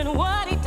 question what he